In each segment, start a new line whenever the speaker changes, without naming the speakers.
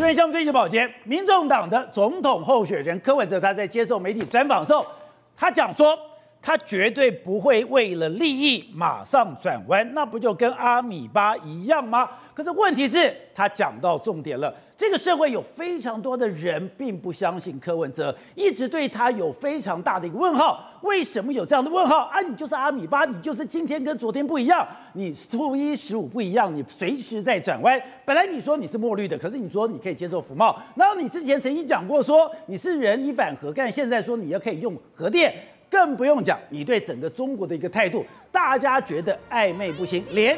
这边像最近保洁，民众党的总统候选人柯文哲，他在接受媒体专访的时候，他讲说，他绝对不会为了利益马上转弯，那不就跟阿米巴一样吗？可是问题是，他讲到重点了。这个社会有非常多的人并不相信柯文哲，一直对他有非常大的一个问号。为什么有这样的问号？啊，你就是阿米巴，你就是今天跟昨天不一样，你初一十五不一样，你随时在转弯。本来你说你是墨绿的，可是你说你可以接受福茂，然后你之前曾经讲过说你是人你反核，但现在说你要可以用核电，更不用讲你对整个中国的一个态度，大家觉得暧昧不清，连。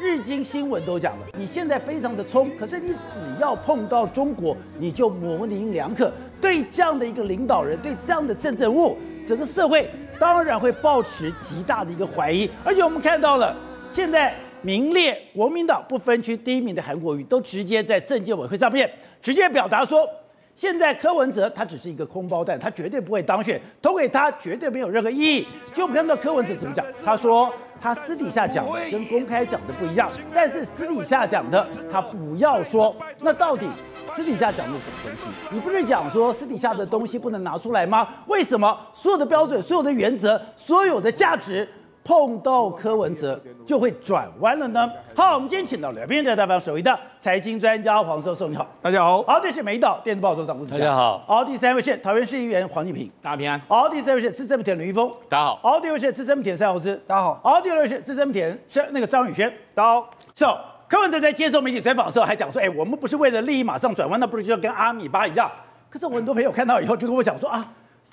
日经新闻都讲了，你现在非常的冲，可是你只要碰到中国，你就模棱两可。对这样的一个领导人，对这样的政治人物，整个社会当然会抱持极大的一个怀疑。而且我们看到了，现在名列国民党不分区第一名的韩国瑜，都直接在政见委会上面直接表达说。现在柯文哲他只是一个空包弹，他绝对不会当选，投给他绝对没有任何意义。就看到柯文哲怎么讲，他说他私底下讲的跟公开讲的不一样，但是私底下讲的他不要说。那到底私底下讲的是什么东西？你不是讲说私底下的东西不能拿出来吗？为什么所有的标准、所有的原则、所有的价值？碰到柯文哲就会转弯了呢。好，我们今天请到了编者代表首位的财经专家黄寿寿，你好，
大家好。
好，这是美岛电子报总党部主
大家好。
好，第三位是桃园市议员黄敬平，
大家平安。
好，第三位是资深媒体人吕玉峰，
大家好。
好，第五位是资深媒体人蔡宏之，
大家好。
好，第二位是资深媒体人是那个张宇轩，大家好。So，柯文哲在接受媒体专访的时候还讲说，哎，我们不是为了利益马上转弯，那不是就跟阿米巴一样？可是我很多朋友看到以后就跟我讲说啊。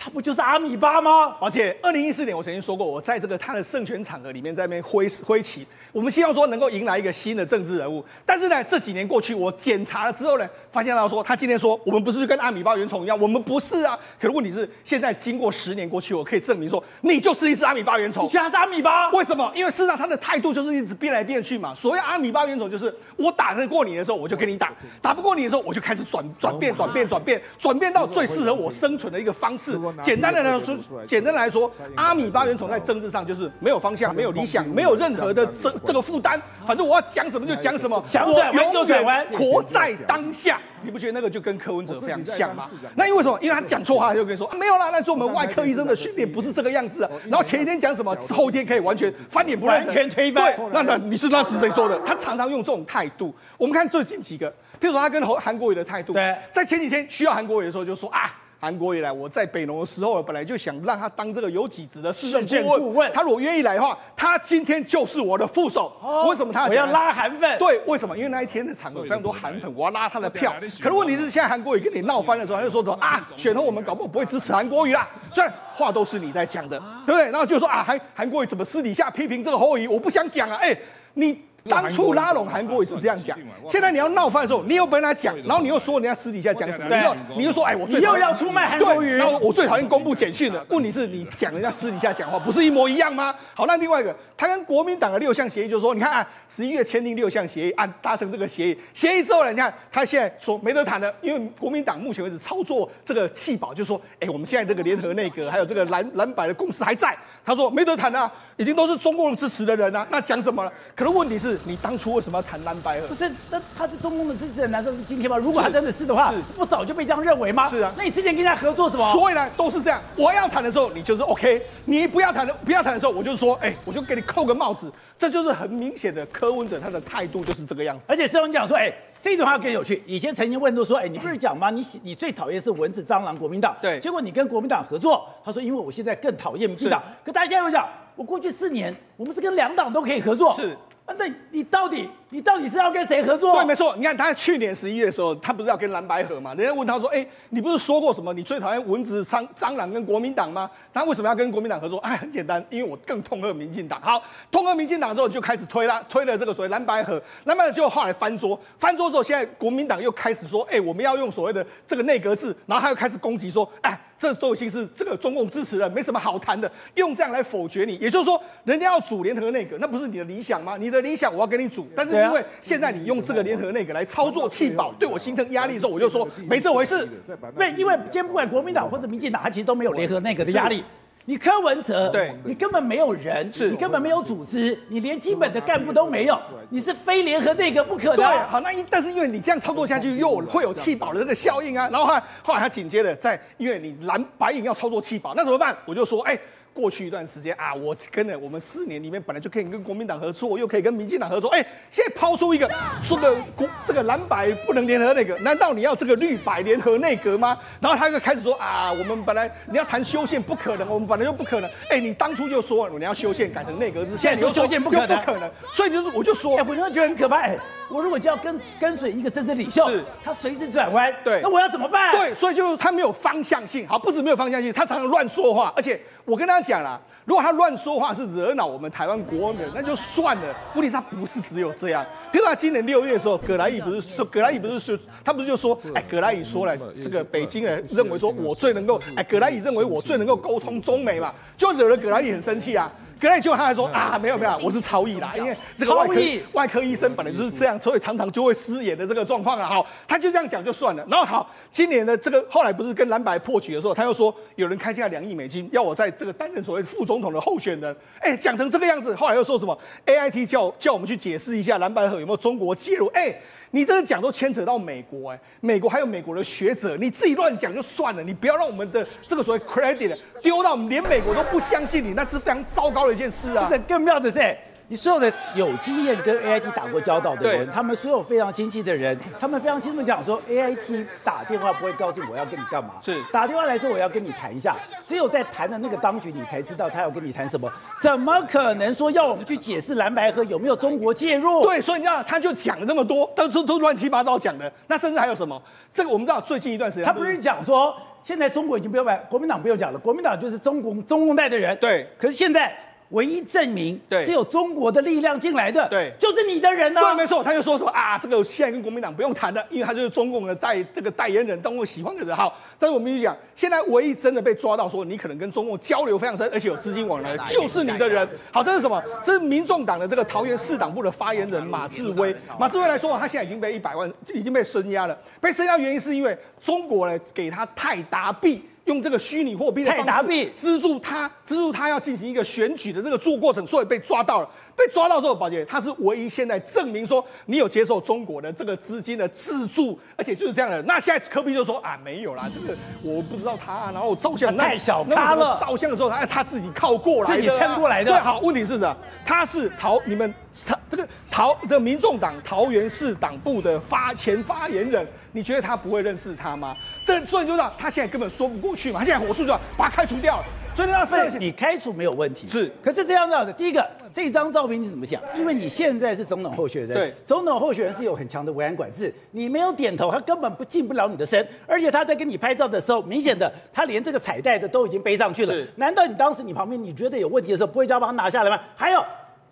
他不就是阿米巴吗？
而且二零一四年我曾经说过，我在这个他的胜权场合里面在那边挥挥旗，我们希望说能够迎来一个新的政治人物。但是呢，这几年过去，我检查了之后呢，发现他说他今天说我们不是跟阿米巴原虫一样，我们不是啊。可是问题是，现在经过十年过去，我可以证明说你就是一只阿米巴原虫。
你还是阿米巴？
为什么？因为事实上他的态度就是一直变来变去嘛。所谓阿米巴原虫，就是我打得过你的时候，我就跟你打；打不过你的时候，我就开始转转变、转变、转变、转变到最适合我生存的一个方式。简单的来说。简单来说，阿米巴原虫在政治上就是没有方向、没有理想、没有任何的这这个负担，反正我要讲什么就讲什么，
想转弯就转弯，
活在当下。你不觉得那个就跟柯文哲非常像吗？那因为什么？因为他讲错话，他就跟你说啊，没有啦，那是我们外科医生的训练不是这个样子啊。然后前一天讲什么，后天可以完全翻脸不认，
完全推翻。
对，那那你是那是谁说的？他常常用这种态度。我们看最近几个，譬如说他跟韩韩国瑜的态度，
对，
在前几天需要韩国瑜的时候就说啊。韩国瑜来，我在北农的时候，本来就想让他当这个有几职的市政顾问。他如果愿意来的话，他今天就是我的副手。哦、为什么他要
我要拉韩粉？
对，为什么？因为那一天的场合非常多韩粉，我要拉他的票。可是问题是，现在韩国瑜跟你闹翻的时候，他就说什么啊？选后我们搞不好不会支持韩国瑜啦。虽然话都是你在讲的，对不对？然后就说啊，韩韩国瑜怎么私底下批评这个侯友宜？我不想讲啊，哎，你。当初拉拢韩国也是这样讲，现在你要闹翻的时候，你又不跟他讲，然后你又说人家私底下讲什么，你又你又说哎，我最
又要出卖韩国瑜，
然后我最讨厌公布简讯了。问题是你讲人家私底下讲话，不是一模一样吗？好，那另外一个，他跟国民党的六项协议就是说，你看啊，十一月签订六项协议，按达成这个协议，协议之后呢，你看他现在说没得谈了，因为国民党目前为止操作这个弃保，就是说，哎，我们现在这个联合内阁还有这个蓝蓝白的共识还在，他说没得谈啊，已经都是中共支持的人啊，那讲什么了？可是问题是你当初为什么？要谈蓝白合？不是，
那他是中共的支持人，难道是今天吗？如果他真的是的话，不早就被这样认为吗？
是啊，
那你之前跟人家合作什么？
所以呢，都是这样。我要谈的时候，你就是 OK；你不要谈的，不要谈的时候，我就是说，哎，我就给你扣个帽子。这就是很明显的柯文哲他的态度就是这个样子。
而且社文讲说，哎，这段话更有趣。以前曾经问都说，哎，你不是讲吗？你喜你最讨厌是蚊子、蟑螂、国民党。
对。结
果你跟国民党合作，他说，因为我现在更讨厌民进党。可大家现在又讲，我过去四年，我们是跟两党都可以合作。
是。
啊那你到底你到底是要跟谁合作？
对，没错。你看他在去年十一月的时候，他不是要跟蓝白合吗？人家问他说：“哎，你不是说过什么？你最讨厌蚊子、蟑蟑螂跟国民党吗？他为什么要跟国民党合作？哎，很简单，因为我更痛恨民进党。好，痛恨民进党之后就开始推了，推了这个所谓蓝白合。蓝白合就后来翻桌，翻桌之后，现在国民党又开始说：哎，我们要用所谓的这个内阁制，然后他又开始攻击说：哎。”这都已经是这个中共支持了，没什么好谈的，用这样来否决你，也就是说，人家要组联合内阁，那不是你的理想吗？你的理想我要跟你组，但是因为现在你用这个联合内阁来操作弃保，对我形成压力的时候，我就说没这回事。
对，因为今天不管国民党或者民进党，他其实都没有联合内阁的压力。你柯文哲，
对
你根本没有人，
是
你根本没有组织，你连基本的干部都没有，你是非联合内阁不可的对，
好，那一但是因为你这样操作下去，又会有弃保的这个效应啊。然后后来后来他紧接着在，因为你蓝白影要操作弃保，那怎么办？我就说，哎。过去一段时间啊，我跟了我们四年里面本来就可以跟国民党合作，又可以跟民进党合作，哎，现在抛出一个说个国这个蓝白不能联合内阁，难道你要这个绿白联合内阁吗？然后他就开始说啊，我们本来你要谈修宪不可能，我们本来就不可能，哎，你当初就说你要修宪改成内阁制，
现在说修宪不可能，
不可能，所以就是我就说，
哎，我就觉得很可怕，哎，我如果就要跟跟随一个政治领袖，
是
他随之转弯，
对，
那我要怎么办？
对，所以就是他没有方向性，好，不止没有方向性，他常常乱说话，而且。我跟他讲啦，如果他乱说话是惹恼我们台湾国人，那就算了。问题是他不是只有这样。比如他今年六月的时候，葛莱仪不是说，葛莱仪不是说，他不是就说，哎，葛莱仪说了，这个北京人认为说我最能够，哎，葛莱仪认为我最能够沟通中美嘛，就惹了葛莱仪很生气啊。隔来就他还说啊，没有没有，我是超译啦，因为这个外科外科医生本来就是这样，所以常常就会失言的这个状况啊。好，他就这样讲就算了。然后好，今年的这个后来不是跟蓝白破局的时候，他又说有人开价两亿美金要我在这个担任所谓副总统的候选人。哎，讲成这个样子，后来又说什么 AIT 叫叫我们去解释一下蓝白合有没有中国介入？哎。你这个讲都牵扯到美国哎，美国还有美国的学者，你自己乱讲就算了，你不要让我们的这个所谓 credit 丢到连美国都不相信你，那是非常糟糕的一件事啊。
这更妙的是。你所有的有经验跟 A I T 打过交道的人，他们所有非常亲戚的人，他们非常清楚讲说，A I T 打电话不会告诉我要跟你干嘛，
是
打电话来说我要跟你谈一下，只有在谈的那个当局，你才知道他要跟你谈什么。怎么可能说要我们去解释蓝白河有没有中国介入？
对，所以你知道他就讲了那么多，都都都乱七八糟讲的。那甚至还有什么？这个我们知道最近一段时间，
他不是讲说现在中国已经不要把，国民党不用讲了，国民党就是中共中共带的人。
对，
可是现在。唯一证明是有中国的力量进来的，
对，
就是你的人呢、啊。
对，没错，他就说什么啊，这个现在跟国民党不用谈了，因为他就是中共的代这个代言人，中共喜欢的人。好，但是我们就讲，现在唯一真的被抓到说你可能跟中共交流非常深，而且有资金往来，就是你的人。好，这是什么？这是民众党的这个桃园市党部的发言人马志威。马志威来说，他现在已经被一百万，已经被声押了。被声押原因是因为中国呢给他太达币。用这个虚拟货币的方式资助他，资助他要进行一个选举的这个做过程，所以被抓到了。被抓到之后，宝杰他是唯一现在证明说你有接受中国的这个资金的资助，而且就是这样的。那现在科比就说啊，没有啦，这个我不知道他、啊，然后照相
太小他了。
照相的时候他他自己靠过来的、啊，
自己撑过来的。
对，好，问题是什么？他是桃你们他这个桃的民众党桃园市党部的发前发言人，你觉得他不会认识他吗？但所以就知道他现在根本说不过去嘛，他现在火速就要把他开除掉了。所以那是
你开除没有问题，
是。
可是这样子的，第一个，这张照片你怎么想？因为你现在是总统候选人，
对，
总统候选人是有很强的维安管制，你没有点头，他根本不进不了你的身。而且他在跟你拍照的时候，明显的他连这个彩带的都已经背上去了。难道你当时你旁边你觉得有问题的时候，不会叫他把他拿下来吗？还有。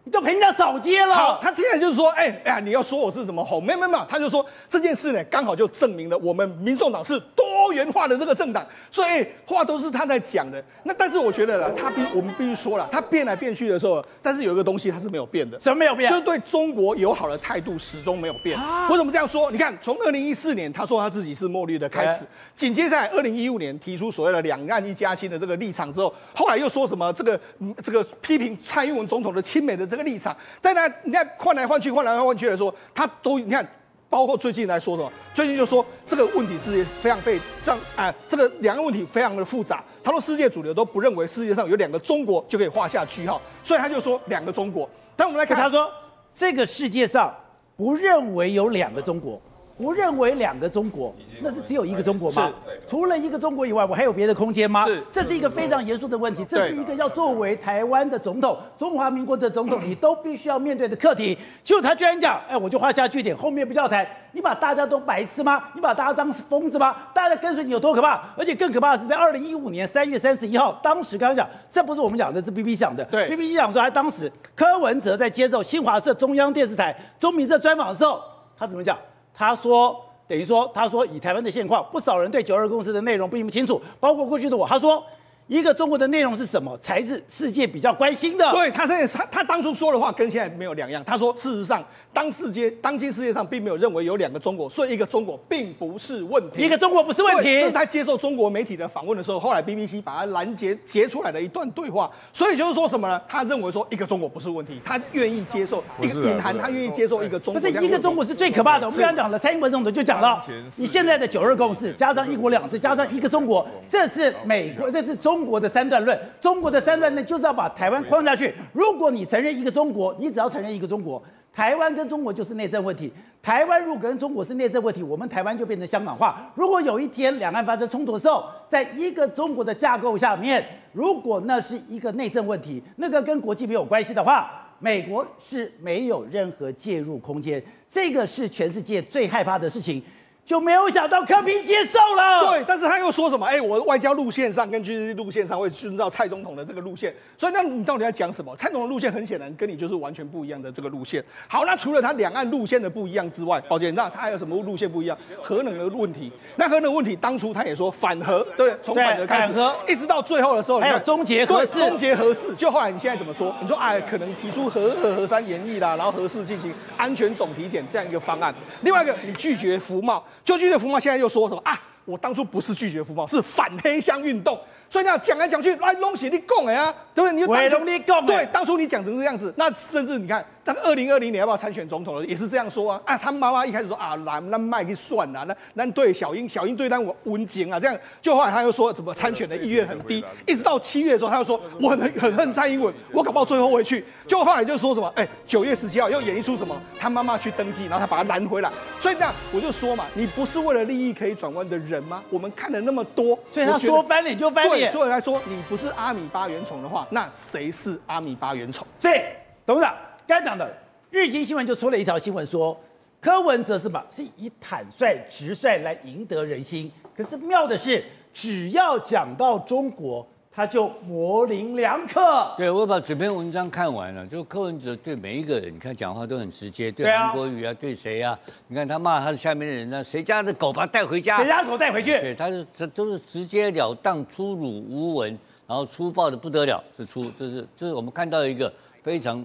你都陪人家扫街了。
好，他现在就是说，哎、欸、哎呀，你要说我是什么红？没有没有没有，他就说这件事呢，刚好就证明了我们民众党是多元化的这个政党，所以、欸、话都是他在讲的。那但是我觉得呢，他必我们必须说了，他变来变去的时候，但是有一个东西他是没有变的。
什么没有变？
就是对中国友好的态度始终没有变。啊、为什么这样说？你看，从二零一四年他说他自己是墨绿的开始，紧、欸、接在二零一五年提出所谓的两岸一家亲的这个立场之后，后来又说什么这个这个批评蔡英文总统的亲美的这个立场，但呢你看换来换去，换来换去来说，他都你看，包括最近来说什么？最近就说这个问题是非常被这样啊，这个两个问题非常的复杂。他说世界主流都不认为世界上有两个中国就可以画下句号，所以他就说两个中国。但我们来看，
他说这个世界上不认为有两个中国。不认为两个中国，那是只有一个中国吗？除了一个中国以外，我还有别的空间吗？
是，
这是一个非常严肃的问题，这是一个要作为台湾的总统、中华民国的总统，你都必须要面对的课题。就他居然讲，哎，我就画下句点，后面不叫谈，你把大家都白痴吗？你把大家当疯子吗？大家跟随你有多可怕？而且更可怕的是，在二零一五年三月三十一号，当时刚刚讲，这不是我们讲的，是 BBC 讲的。
对
，BBC 讲说，他当时柯文哲在接受新华社、中央电视台、中民社专访的时候，他怎么讲？他说。等于说，他说以台湾的现况，不少人对九二共识的内容并不清楚，包括过去的我。他说，一个中国的内容是什么，才是世界比较关心的。
对，他现在他他当初说的话跟现在没有两样。他说，事实上，当世界当今世界上并没有认为有两个中国，所以一个中国并不是问题。
一个中国不是问题。
这是他接受中国媒体的访问的时候，后来 BBC 把他拦截截出来的一段对话。所以就是说什么呢？他认为说一个中国不是问题，他愿意接受一个隐含，他愿意接受一个中国。
不是一个中国是最可怕的。我们刚刚讲了，蔡英文总统就讲了，你现在的九二共识加上一国两制加上一个中国，这是美国，这是中中国的三段论。中国的三段论就是要把台湾框下去。如果你承认一个中国，你只要承认一个中国，台湾跟中国就是内政问题。台湾如果跟中国是内政问题，我们台湾就变成香港化。如果有一天两岸发生冲突的时候，在一个中国的架构下面，如果那是一个内政问题，那个跟国际没有关系的话，美国是没有任何介入空间。这个是全世界最害怕的事情。就没有想到柯 P 接受了，
对，但是他又说什么？哎，我外交路线上跟军事路线上会遵照蔡总统的这个路线，所以那你到底要讲什么？蔡总统的路线很显然跟你就是完全不一样的这个路线。好，那除了他两岸路线的不一样之外，宝杰，那他还有什么路线不一样？核能的问题。那核能问题当初他也说反核，对，从反核开始，
核
一直到最后的时候，
还有终结核四，
终结核四。就后来你现在怎么说？你说哎，可能提出核二核三研议啦，然后核四进行安全总体检这样一个方案。另外一个，你拒绝服贸，就拒绝服贸，现在。又说什么啊？我当初不是拒绝服贸，是反黑箱运动。所以你要讲来讲去，来东西你讲哎呀，对不对？你当初
你讲，
对，当初你讲成这样子，那甚至你看。那个二零二零年要不要参选总统了？也是这样说啊！啊，他妈妈一开始说啊，那那卖给算了，那那对小英，小英对那我温情啊，这样就后来他又说怎么参选的意愿很低，一直到七月的时候，他又说我很很恨蔡英文，我搞不好最后会去。就后来就说什么，哎、欸，九月十七号又演一出什么，他妈妈去登记，然后他把他拦回来。所以这样我就说嘛，你不是为了利益可以转弯的人吗？我们看了那么多，
所以他说翻脸就翻脸。
对，所以来说你不是阿米巴原虫的话，那谁是阿米巴原虫？
对，董事长该讲的。日经新闻就出了一条新闻说，柯文哲是吧，是以坦率直率来赢得人心。可是妙的是，只要讲到中国，他就模棱两可。
对，我把整篇文章看完了，就柯文哲对每一个人，你看讲话都很直接，对韩国瑜啊，对谁啊？你看他骂他的下面的人呢，谁家的狗把他带回家？
谁家狗带回去？
对，他是这都是直截了当、粗鲁无文，然后粗暴的不得了。这出这是这是我们看到一个非常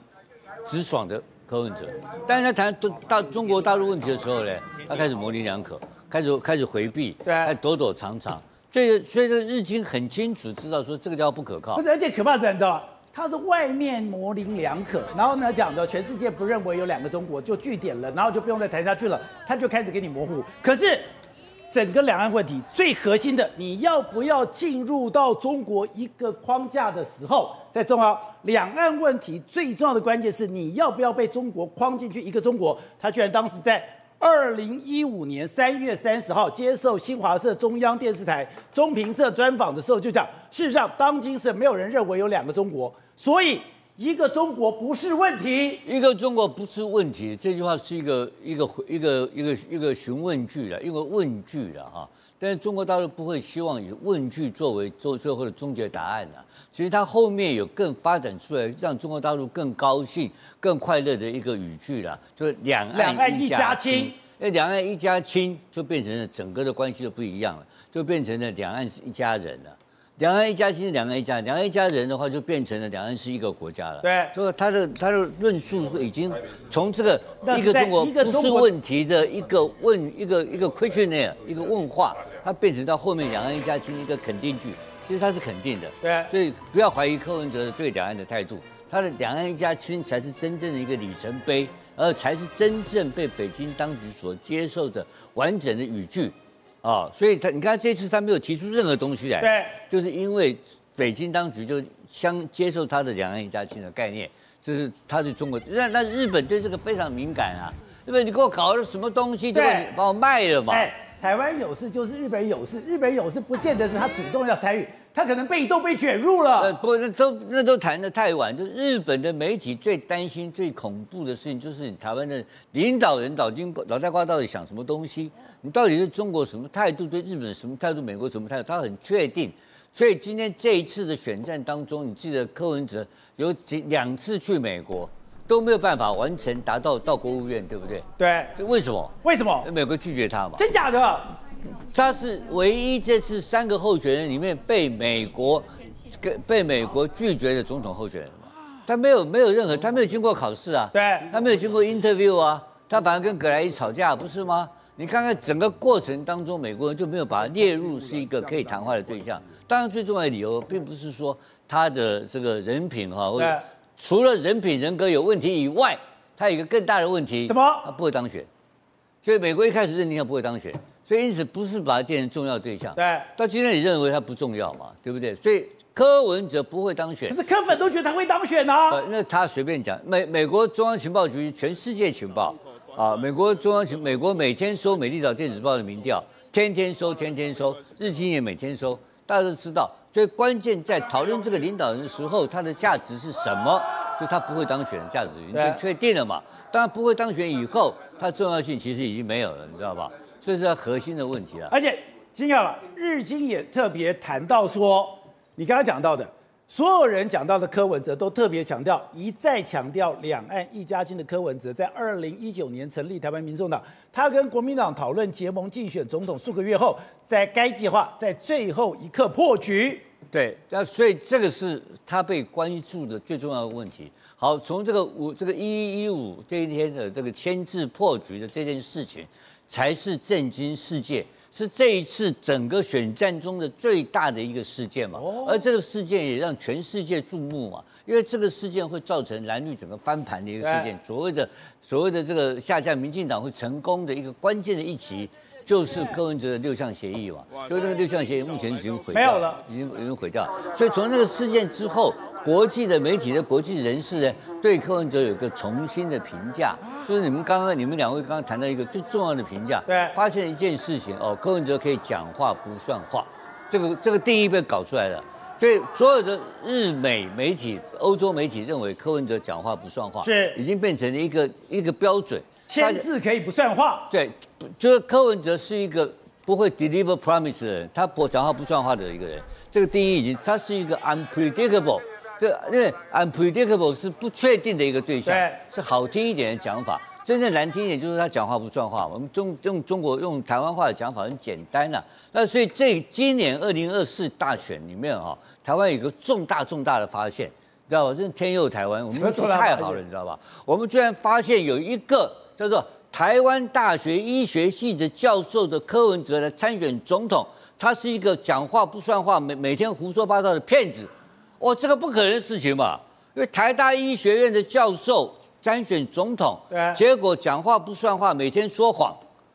直爽的。柯文哲，但是他谈到到中国大陆问题的时候呢，他开始模棱两可，开始开始回避，
对，
还躲躲藏藏。所以所以这个日经很清楚知道说这个叫不可靠。
不是，而且可怕是，你知道吗？他是外面模棱两可，然后呢讲的全世界不认为有两个中国就据点了，然后就不用再谈下去了，他就开始给你模糊。可是。整个两岸问题最核心的，你要不要进入到中国一个框架的时候，在重要两岸问题最重要的关键是你要不要被中国框进去一个中国？他居然当时在二零一五年三月三十号接受新华社中央电视台中评社专访的时候就讲，事实上当今是没有人认为有两个中国，所以。一个中国不是问题，
一个中国不是问题。这句话是一个一个一个一个一个询问句了，一个问句了哈。但是中国大陆不会希望以问句作为做最后的终结答案了。其实它后面有更发展出来让中国大陆更高兴、更快乐的一个语句了，就是两岸一家亲。那两岸一家亲就变成了整个的关系就不一样了，就变成了两岸是一家人了。两岸一家亲是两岸一家，两岸一家人的话就变成了两岸是一个国家了。
对，
所以他的他的论述已经从这个一个中国不是问题的一个问一个一个 questionnaire 一个问话，它变成到后面两岸一家亲一个肯定句，其实它是肯定的。
对，
所以不要怀疑柯文哲对两岸的态度，他的两岸一家亲才是真正的一个里程碑，而才是真正被北京当局所接受的完整的语句。啊、哦，所以他你看这次他没有提出任何东西来，
对，
就是因为北京当局就相接受他的两岸一家亲的概念，就是他对中国，那那日本对这个非常敏感啊，日本你给我搞了什么东西，就把你把我卖了嘛。
哎，台湾有事就是日本有事，日本有事不见得是他主动要参与。他可能被动被卷入了。呃，
不，那都那都谈得太晚。就日本的媒体最担心、最恐怖的事情，就是你台湾的领导人脑筋脑袋瓜到底想什么东西？你到底是中国什么态度？对日本什么态度？美国什么态度？他很确定。所以今天这一次的选战当中，你记得柯文哲有几两次去美国都没有办法完成达到到国务院，对不对？
对。
这为什么？
为什么？
美国拒绝他嘛？
真假的？
他是唯一这次三个候选人里面被美国跟被美国拒绝的总统候选人嘛，他没有没有任何，他没有经过考试啊，
对，
他没有经过 interview 啊，他反而跟葛莱伊吵架，不是吗？你看看整个过程当中，美国人就没有把他列入是一个可以谈话的对象。当然，最重要的理由并不是说他的这个人品哈，或者除了人品人格有问题以外，他有一个更大的问题，
什么？
他不会当选。所以美国一开始认定他不会当选，所以因此不是把他变成重要对象。
对，
到今天你认为他不重要嘛？对不对？所以柯文哲不会当选。
可是柯粉都觉得他会当选啊。
呃，那他随便讲，美美国中央情报局全世界情报。啊，美国中央情，美国每天收《美丽岛电子报》的民调，天天收，天天收，日经也每天收。大家都知道，最关键在讨论这个领导人的时候，他的价值是什么？就他不会当选的价值已经确定了嘛。当然不会当选以后，他重要性其实已经没有了，你知道吧？这是他核心的问题了。
而且，金耀，日经也特别谈到说，你刚刚讲到的。所有人讲到的柯文哲都特别强调，一再强调两岸一家亲的柯文哲，在二零一九年成立台湾民众党，他跟国民党讨论结盟竞选总统数个月后，在该计划在最后一刻破局。
对，那所以这个是他被关注的最重要的问题。好，从这个五这个一一一五这一天的这个签字破局的这件事情，才是震惊世界。是这一次整个选战中的最大的一个事件嘛，而这个事件也让全世界注目嘛，因为这个事件会造成蓝绿整个翻盘的一个事件，所谓的所谓的这个下架民进党会成功的一个关键的一棋。就是柯文哲的六项协议嘛，就那个六项协议目前已经毁掉，
没有了，
已经已经毁掉。所以从那个事件之后，国际的媒体的国际人士呢，对柯文哲有一个重新的评价，就是你们刚刚你们两位刚刚谈到一个最重要的评价，
对，
发现一件事情哦，柯文哲可以讲话不算话，这个这个定义被搞出来了。所以所有的日美媒体、欧洲媒体认为柯文哲讲话不算话，
是已
经变成了一个一个标准。
签字可以不算话，
对，就是柯文哲是一个不会 deliver promise 的人，他不讲话不算话的一个人。这个定义已经，他是一个 unpredictable，这因为 unpredictable 是不确定的一个对象，
对，
是好听一点的讲法。真正难听一点就是他讲话不算话。我们中用中国用台湾话的讲法很简单呐、啊。那所以这今年二零二四大选里面啊，台湾有个重大重大的发现，你知道吧？真是天佑台湾，我们运气太好了，你知道吧？我们居然发现有一个。叫做台湾大学医学系的教授的柯文哲来参选总统，他是一个讲话不算话、每每天胡说八道的骗子。哦，这个不可能的事情嘛，因为台大医学院的教授参选总统，结果讲话不算话，每天说谎。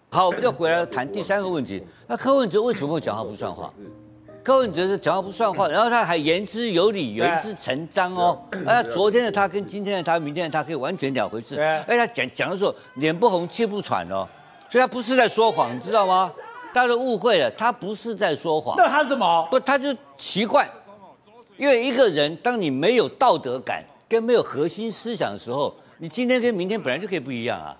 好，我们就回来谈第三个问题，那柯文哲为什么会讲话不算话？柯文哲是讲话不算话，然后他还言之有理、言之成章哦。而昨天的他跟今天的他、明天的他可以完全两回事。而且他讲讲的时候脸不红气不喘哦，所以他不是在说谎，你知道吗？大家都误会了，他不是在说谎。
那他什么？
不，他就奇怪，因为一个人当你没有道德感跟没有核心思想的时候，你今天跟明天本来就可以不一样啊。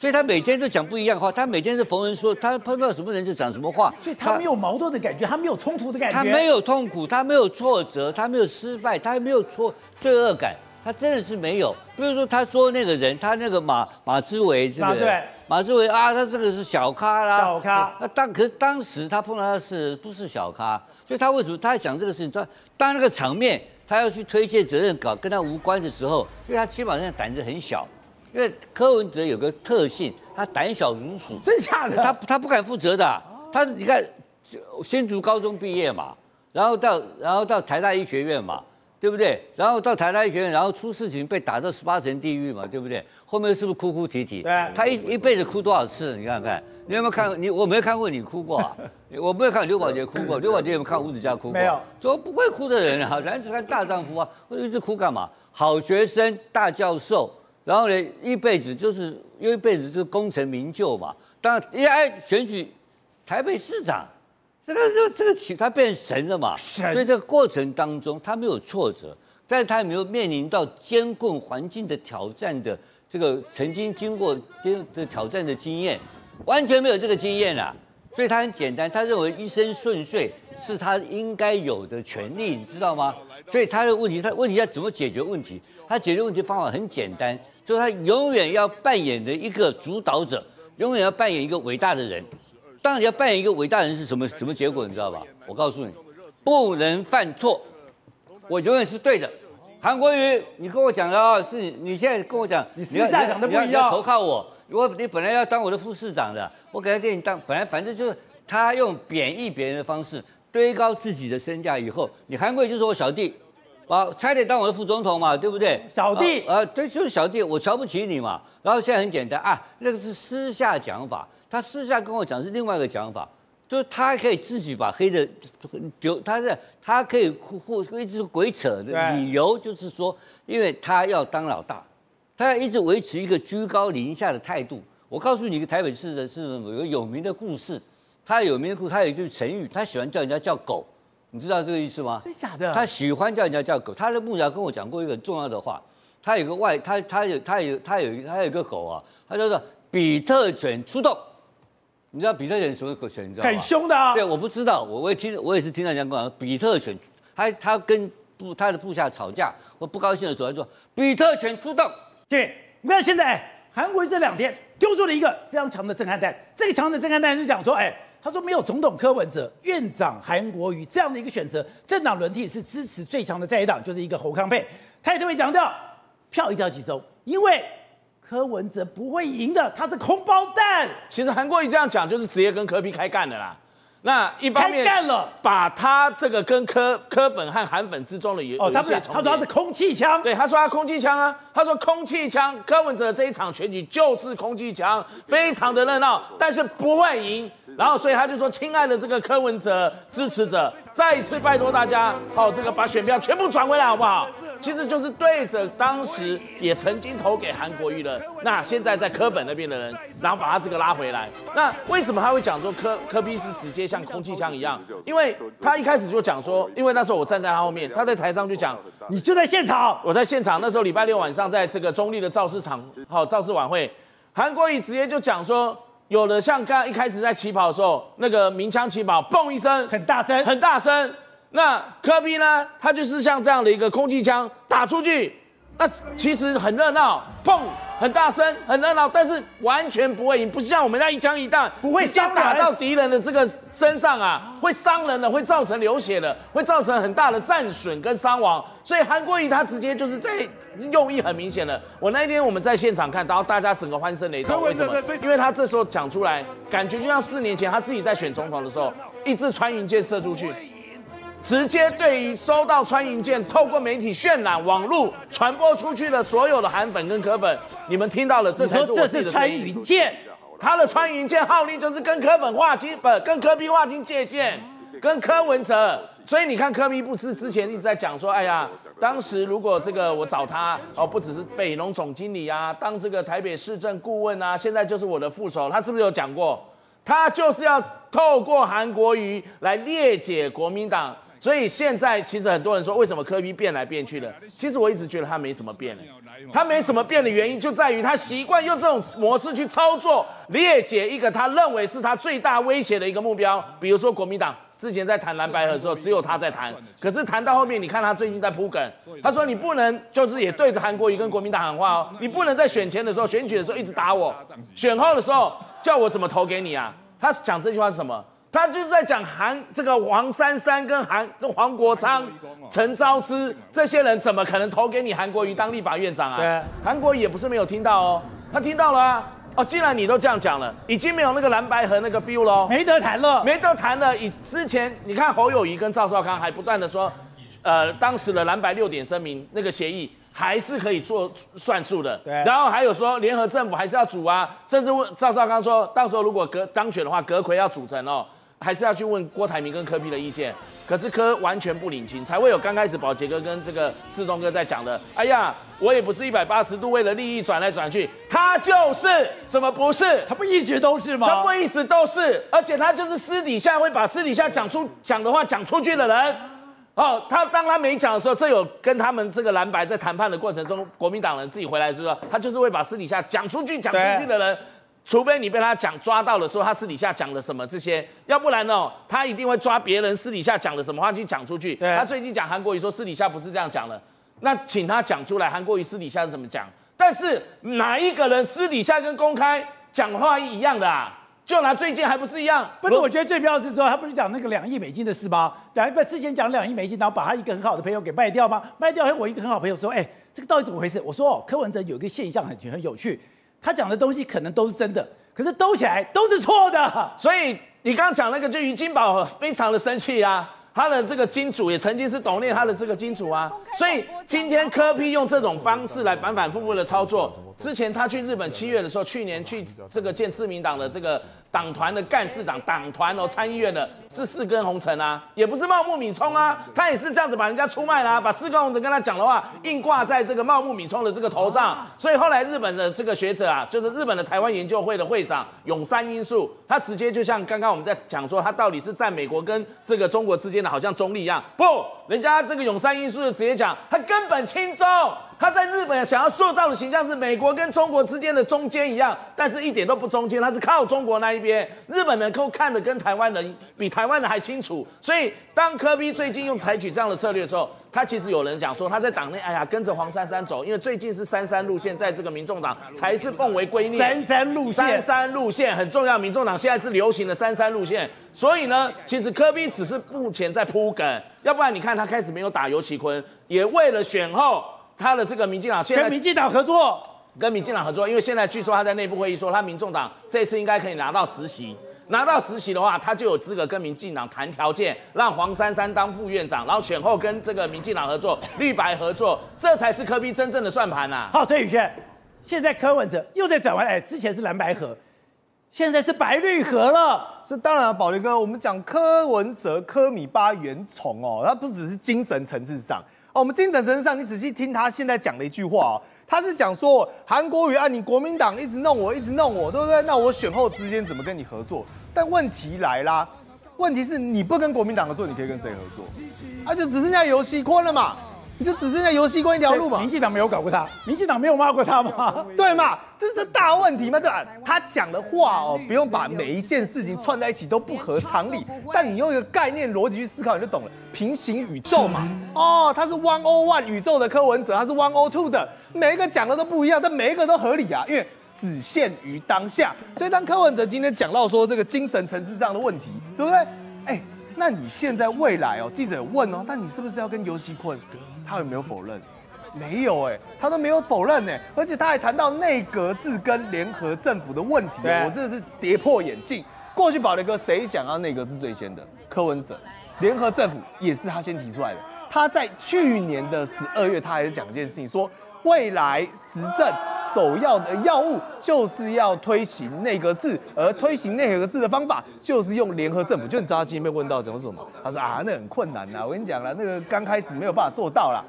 所以他每天都讲不一样的话，他每天是逢人说，他碰到什么人就讲什么话。
所以他没有矛盾的感觉，他没有冲突的感觉。
他没有痛苦，他没有挫折，他没有失败，他还没有错罪恶感，他真的是没有。比如说他说那个人，他那个马马之维，对不对？马之维啊，他这个是小咖啦。
小咖。
那当可是当时他碰到他是不是小咖？所以他为什么他在讲这个事情？他当那个场面他要去推卸责任搞跟他无关的时候，因为他基本上胆子很小。因为柯文哲有个特性，他胆小如鼠，
真假的？
他他不敢负责的。他你看，新竹高中毕业嘛，然后到然后到台大医学院嘛，对不对？然后到台大医学院，然后出事情被打到十八层地狱嘛，对不对？后面是不是哭哭啼啼？
对。
他一一辈子哭多少次？你看看，你有没有看？你我没有看过你哭过啊？我没有看刘宝杰哭过。刘宝杰有没有看吴子嘉哭过？
没有。
说不会哭的人啊，咱只看大丈夫啊，会一直哭干嘛？好学生，大教授。然后呢，一辈子就是因为一辈子就是功成名就嘛。当然，一哎选举台北市长，这个这个这个他变神了嘛。
神。
所以这个过程当中，他没有挫折，但是他也没有面临到艰困环境的挑战的这个曾经经过这的挑战的经验，完全没有这个经验啊。所以他很简单，他认为一生顺遂是他应该有的权利，你知道吗？所以他的问题，他问题要怎么解决问题？他解决问题方法很简单。就是他永远要扮演的一个主导者，永远要扮演一个伟大的人。当你要扮演一个伟大人是什么什么结果？你知道吧？我告诉你，不能犯错，我永远是对的。韩国瑜，你跟我讲的啊，是你现在跟我讲，
你私下讲的不一样，
你要投靠我。我你本来要当我的副市长的，我给他给你当，本来反正就是他用贬义别人的方式堆高自己的身价，以后你韩国瑜就是我小弟，啊，差点当我的副总统嘛，对不对？
小弟，
啊，对，就是小弟，我瞧不起你嘛。然后现在很简单啊，那个是私下讲法，他私下跟我讲是另外一个讲法。就是他可以自己把黑的就他是他可以或一直鬼扯的理由，就是说，因为他要当老大，他要一直维持一个居高临下的态度。我告诉你一个台北市的市政府有个有名的故事，他有名的故事，他有一句成语，他喜欢叫人家叫狗，你知道这个意思吗？
真假的？
他喜欢叫人家叫狗。他的幕僚跟我讲过一个很重要的话，他有个外，他他有他有他有他有一个狗啊，他叫做比特犬出动。你知道比特犬什么狗犬？你知道吗？
很凶的啊！
对，我不知道，我我也听，我也是听到人家讲，比特犬，他他跟部他的部下吵架，我不高兴的时候，他说比特犬出动。
对，你看现在韩国瑜这两天丢出了一个非常强的震撼弹，这个强的震撼弹是讲说，哎，他说没有总统柯文哲、院长韩国瑜这样的一个选择，政党轮替是支持最强的在野党，就是一个侯康配。他也特别强调，票一定要集中，因为。柯文哲不会赢的，他是空包蛋。
其实韩国瑜这样讲，就是直接跟柯 P 开干的啦。那一方面
开干了，
把他这个跟柯柯粉和韩粉之中的有哦，
他不是，他说他是空气枪，
对，他说他空气枪啊，他说空气枪，柯文哲这一场选举就是空气枪，非常的热闹，但是不会赢。然后所以他就说，亲爱的这个柯文哲支持者，再一次拜托大家，哦，这个把选票全部转回来好不好？其实就是对着当时也曾经投给韩国瑜的，那现在在柯本那边的人，然后把他这个拉回来。那为什么他会讲说柯柯 P 是直接像空气枪一样？因为他一开始就讲说，因为那时候我站在他后面，他在台上就讲，
你就在现场，
我在现场。那时候礼拜六晚上在这个中立的造势场，好造势晚会，韩国瑜直接就讲说，有的像刚刚一开始在起跑的时候，那个鸣枪起跑，嘣一声，
很大声，
很大声。那科比呢？他就是像这样的一个空气枪打出去，那其实很热闹，砰，很大声，很热闹，但是完全不会赢，不像我们那一枪一弹，
不会
先打到敌人的这个身上啊，会伤人的，会造成流血的，会造成很大的战损跟伤亡。所以韩国瑜他直接就是在用意很明显的。我那一天我们在现场看到大家整个欢声雷动，为什么？因为他这时候讲出来，感觉就像四年前他自己在选总统的时候，一支穿云箭射出去。直接对于收到穿云箭，透过媒体渲染、网络传播出去的所有的韩粉跟柯粉，你们听到了，这才是我的。
这是穿云箭，
他的穿云箭号令就是跟柯粉划清，不，跟柯比划清界限，跟柯文哲。所以你看柯比不是之前一直在讲说，哎呀，当时如果这个我找他哦，不只是北农总经理啊，当这个台北市政顾问啊，现在就是我的副手，他是不是有讲过？他就是要透过韩国瑜来裂解国民党。所以现在其实很多人说，为什么柯 P 变来变去的？其实我一直觉得他没什么变的，他没什么变的原因就在于他习惯用这种模式去操作，裂解一个他认为是他最大威胁的一个目标。比如说国民党之前在谈蓝白合的时候，只有他在谈，可是谈到后面，你看他最近在铺梗，他说你不能就是也对着韩国瑜跟国民党喊话哦，你不能在选前的时候、选举的时候一直打我，选后的时候叫我怎么投给你啊？他讲这句话是什么？他就是在讲韩这个黄珊珊跟韩这黄国昌、陈昭之这些人怎么可能投给你韩国瑜当立法院长啊？对，韩国瑜也不是没有听到哦，他听到了啊。哦，既然你都这样讲了，已经没有那个蓝白和那个 feel 了，
没得谈了，
没得谈了。以之前你看侯友宜跟赵少康还不断的说，呃，当时的蓝白六点声明那个协议还是可以做算数的。对，然后还有说联合政府还是要组啊，甚至问赵少康说，到时候如果阁当选的话，阁揆要组成哦。还是要去问郭台铭跟柯 P 的意见，可是柯完全不领情，才会有刚开始宝杰哥跟这个世忠哥在讲的。哎呀，我也不是一百八十度为了利益转来转去，他就是怎么不是？
他不一直都是吗？
他不一直都是，而且他就是私底下会把私底下讲出讲的话讲出去的人。哦，他当他没讲的时候，这有跟他们这个蓝白在谈判的过程中，国民党人自己回来之后，他就是会把私底下讲出去讲出去的人。除非你被他讲抓到了，说他私底下讲了什么这些，要不然呢，他一定会抓别人私底下讲了什么话去讲出去。他最近讲韩国瑜说私底下不是这样讲的，那请他讲出来，韩国瑜私底下是怎么讲？但是哪一个人私底下跟公开讲话一样的啊？就拿最近还不是一样？
不是，我觉得最妙的是说，他不是讲那个两亿美金的事吗？两亿不之前讲两亿美金，然后把他一个很好的朋友给卖掉吗？卖掉，我一个很好朋友说，哎，这个到底怎么回事？我说哦，柯文哲有一个现象很很有趣，他讲的东西可能都是真的，可是兜起来都是错的。
所以你刚刚讲那个，就于金宝非常的生气啊。他的这个金主也曾经是董念他的这个金主啊，所以今天柯批用这种方式来反反复复的操作。之前他去日本七月的时候，去年去这个见自民党的这个党团的干事长，党团哦参议院的是四根红尘啊，也不是茂木敏充啊，他也是这样子把人家出卖啦、啊，把四根红尘跟他讲的话硬挂在这个茂木敏充的这个头上。所以后来日本的这个学者啊，就是日本的台湾研究会的会长永山英树，他直接就像刚刚我们在讲说，他到底是在美国跟这个中国之间的。好像中立一样，不，人家这个永山英树就直接讲，他根本亲中，他在日本想要塑造的形象是美国跟中国之间的中间一样，但是一点都不中间，他是靠中国那一边。日本人都看得跟台湾人比台湾人还清楚，所以当柯 P 最近用采取这样的策略的时候，他其实有人讲说他在党内，哎呀，跟着黄珊珊走，因为最近是三三路线，在这个民众党才是奉为圭臬。
三三路线，
三三路线很重要，民众党现在是流行的三三路线。所以呢，其实柯 P 只是目前在铺梗，要不然你看他开始没有打游其坤，也为了选后他的这个民进党现在
跟民进党合作，
跟民进党合作，因为现在据说他在内部会议说，他民众党这次应该可以拿到十席，拿到十席的话，他就有资格跟民进党谈条件，让黄珊珊当副院长，然后选后跟这个民进党合作，绿白合作，这才是柯比真正的算盘呐、啊。
好，所以宇轩，现在柯文哲又在转弯，哎，之前是蓝白合。现在是白绿合了，
是当然啊，宝林哥，我们讲柯文哲、柯米巴原虫哦，他不只是精神层次上哦，我们精神层上，你仔细听他现在讲的一句话哦，他是讲说韩国瑜啊，你国民党一直弄我，一直弄我，对不对？那我选后之间怎么跟你合作？但问题来啦，问题是你不跟国民党合作，你可以跟谁合作？啊，就只剩下游戏坤了嘛。你就只剩下游锡堃一条路嘛？
民进党没有搞过他，民进党没有骂过他吗？
对嘛？这是大问题嘛？对吧？他讲的话哦，不用把每一件事情串在一起都不合常理，但你用一个概念逻辑去思考，你就懂了。平行宇宙嘛，哦，他是 one o one 宇宙的柯文哲，他是 one o two 的，每一个讲的都不一样，但每一个都合理啊，因为只限于当下。所以当柯文哲今天讲到说这个精神层次上的问题，对不对？哎，那你现在未来哦，记者问哦，那你是不是要跟游锡堃？他有没有否认？没有哎、欸，他都没有否认呢、欸，而且他还谈到内阁制跟联合政府的问题，我真的是跌破眼镜。过去宝杰哥谁讲到内阁制最先的？柯文哲，联合政府也是他先提出来的。他在去年的十二月，他还是讲一件事情，说未来执政首要的要务就是要推行内阁制，而推行内阁制的方法就是用联合政府。就你知道他今天被问到讲什么？他说啊，那很困难呐，我跟你讲了，那个刚开始没有办法做到啦，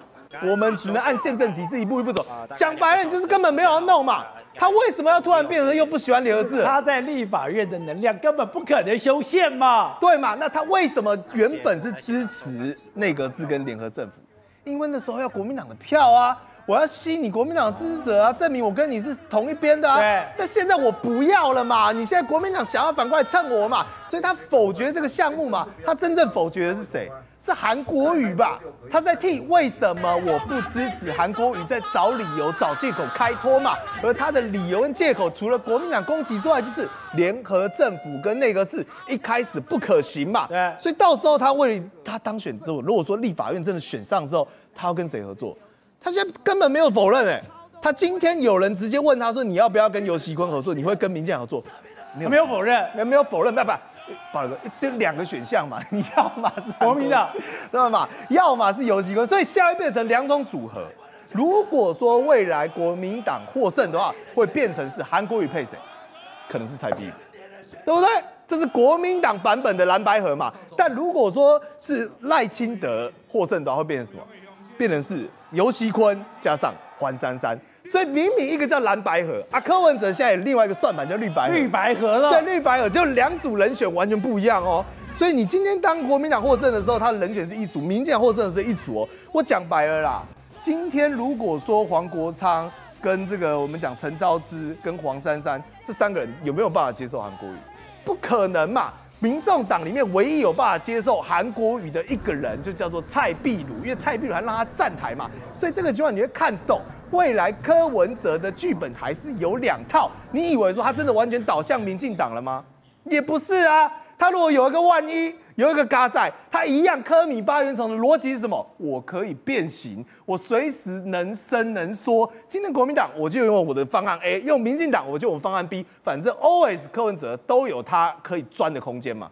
我们只能按宪政体制一步一步走。讲白了，你就是根本没有要弄嘛。他为什么要突然变成又不喜欢联合制？
他在立法院的能量根本不可能修宪嘛。
对嘛？那他为什么原本是支持内阁制跟联合政府？因为那时候要国民党的票啊。我要吸你国民党的支持者啊，证明我跟你是同一边的啊。对。但现在我不要了嘛，你现在国民党想要反过来蹭我嘛，所以他否决这个项目嘛。他真正否决的是谁？是韩国瑜吧？他在替为什么我不支持韩国瑜在找理由、找借口开脱嘛。而他的理由跟借口，除了国民党攻击之外，就是联合政府跟内阁是一开始不可行嘛。对。所以到时候他为了他当选之后，如果说立法院真的选上之后，他要跟谁合作？他现在根本没有否认哎，他今天有人直接问他说，你要不要跟游锡坤合作？你会跟民进党合作？
没有，没有否认，
没没有否认，不不，宝哥，这两个选项嘛，你要么是国民党，知道吗？要么是游锡坤，所以现在变成两种组合。如果说未来国民党获胜的话，会变成是韩国瑜配谁？可能是蔡壁如，对不对？这是国民党版本的蓝白合嘛。但如果说是赖清德获胜的话，会变成什么？变成是尤熙坤加上黄珊珊，所以明明一个叫蓝白河啊，柯文哲现在有另外一个算盘叫绿白合，
绿白河了，
对，绿白河就两组人选完全不一样哦。所以你今天当国民党获胜的时候，他的人选是一组；民进党获胜的是一组哦。我讲白了啦，今天如果说黄国昌跟这个我们讲陈昭之跟黄珊珊这三个人有没有办法接受韩国瑜？不可能嘛。民众党里面唯一有办法接受韩国语的一个人，就叫做蔡壁如，因为蔡壁如还让他站台嘛，所以这个情况你会看懂，未来柯文哲的剧本还是有两套。你以为说他真的完全倒向民进党了吗？也不是啊。他如果有一个万一，有一个嘎在，他一样科米八元虫的逻辑是什么？我可以变形，我随时能伸能缩。今天国民党我就用我的方案 A，用民进党我就用方案 B，反正 always 柯文哲都有他可以钻的空间嘛。